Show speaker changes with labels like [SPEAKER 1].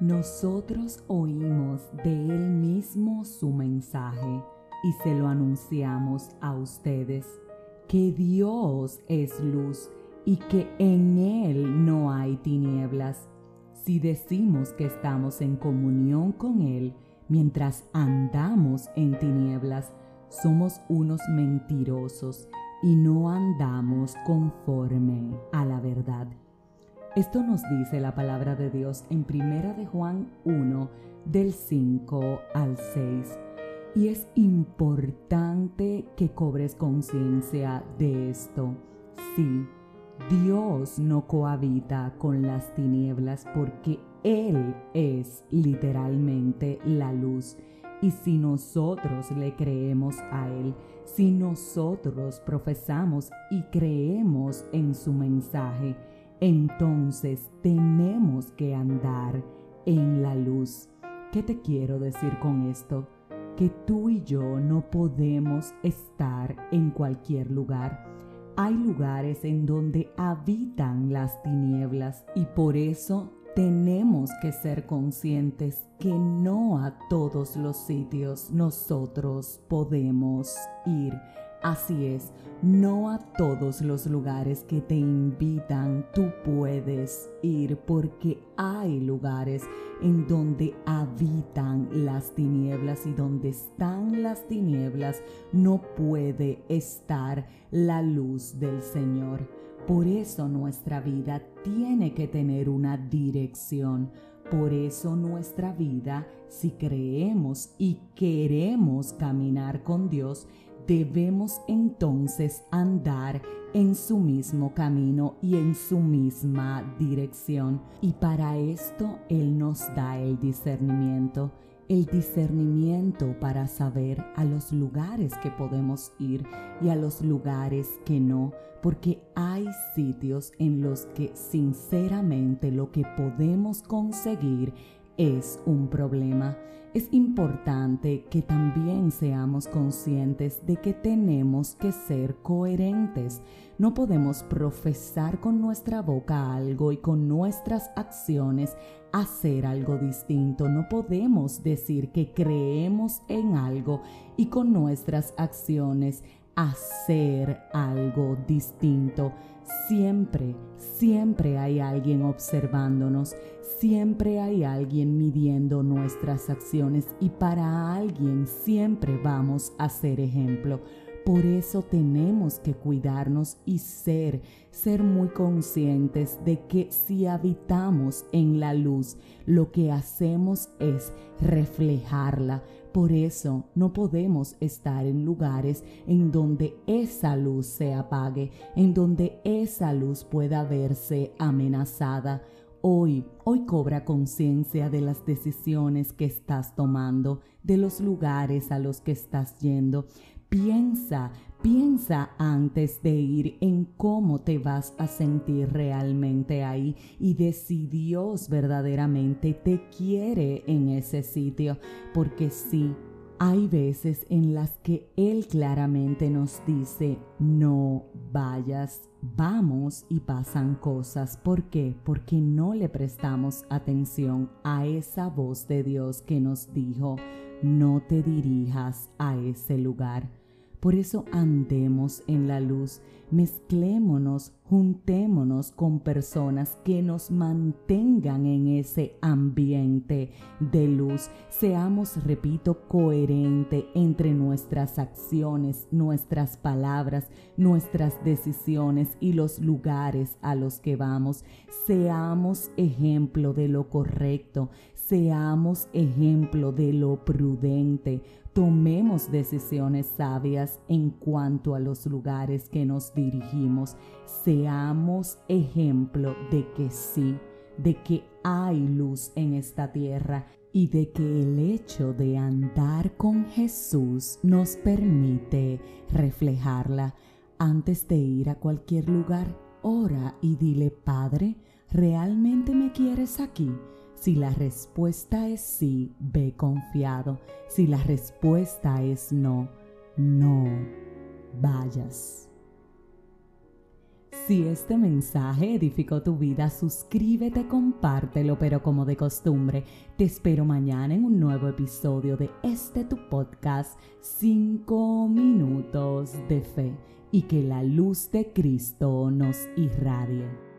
[SPEAKER 1] Nosotros oímos de Él mismo su mensaje y se lo anunciamos a ustedes, que Dios es luz y que en Él no hay tinieblas. Si decimos que estamos en comunión con Él mientras andamos en tinieblas, somos unos mentirosos y no andamos conforme a la verdad. Esto nos dice la palabra de Dios en Primera de Juan 1 del 5 al 6. Y es importante que cobres conciencia de esto. Sí, Dios no cohabita con las tinieblas porque Él es literalmente la luz. Y si nosotros le creemos a Él, si nosotros profesamos y creemos en su mensaje, entonces tenemos que andar en la luz. ¿Qué te quiero decir con esto? Que tú y yo no podemos estar en cualquier lugar. Hay lugares en donde habitan las tinieblas y por eso tenemos que ser conscientes que no a todos los sitios nosotros podemos ir. Así es, no a todos los lugares que te invitan tú puedes ir porque hay lugares en donde habitan las tinieblas y donde están las tinieblas no puede estar la luz del Señor. Por eso nuestra vida tiene que tener una dirección. Por eso nuestra vida, si creemos y queremos caminar con Dios, debemos entonces andar en su mismo camino y en su misma dirección. Y para esto Él nos da el discernimiento, el discernimiento para saber a los lugares que podemos ir y a los lugares que no, porque hay sitios en los que sinceramente lo que podemos conseguir es un problema. Es importante que también seamos conscientes de que tenemos que ser coherentes. No podemos profesar con nuestra boca algo y con nuestras acciones hacer algo distinto. No podemos decir que creemos en algo y con nuestras acciones hacer algo distinto. Siempre, siempre hay alguien observándonos, siempre hay alguien midiendo nuestras acciones y para alguien siempre vamos a ser ejemplo. Por eso tenemos que cuidarnos y ser, ser muy conscientes de que si habitamos en la luz, lo que hacemos es reflejarla. Por eso no podemos estar en lugares en donde esa luz se apague, en donde esa luz pueda verse amenazada. Hoy, hoy cobra conciencia de las decisiones que estás tomando, de los lugares a los que estás yendo. Piensa, piensa antes de ir en cómo te vas a sentir realmente ahí y de si Dios verdaderamente te quiere en ese sitio, porque sí, hay veces en las que Él claramente nos dice, no vayas, vamos y pasan cosas. ¿Por qué? Porque no le prestamos atención a esa voz de Dios que nos dijo, no te dirijas a ese lugar. Por eso andemos en la luz, mezclémonos, juntémonos con personas que nos mantengan en ese ambiente de luz. Seamos, repito, coherente entre nuestras acciones, nuestras palabras, nuestras decisiones y los lugares a los que vamos. Seamos ejemplo de lo correcto, seamos ejemplo de lo prudente tomemos decisiones sabias en cuanto a los lugares que nos dirigimos. Seamos ejemplo de que sí, de que hay luz en esta tierra y de que el hecho de andar con Jesús nos permite reflejarla. Antes de ir a cualquier lugar, ora y dile, Padre, ¿realmente me quieres aquí? Si la respuesta es sí, ve confiado. Si la respuesta es no, no vayas. Si este mensaje edificó tu vida, suscríbete, compártelo, pero como de costumbre, te espero mañana en un nuevo episodio de este tu podcast 5 minutos de fe y que la luz de Cristo nos irradie.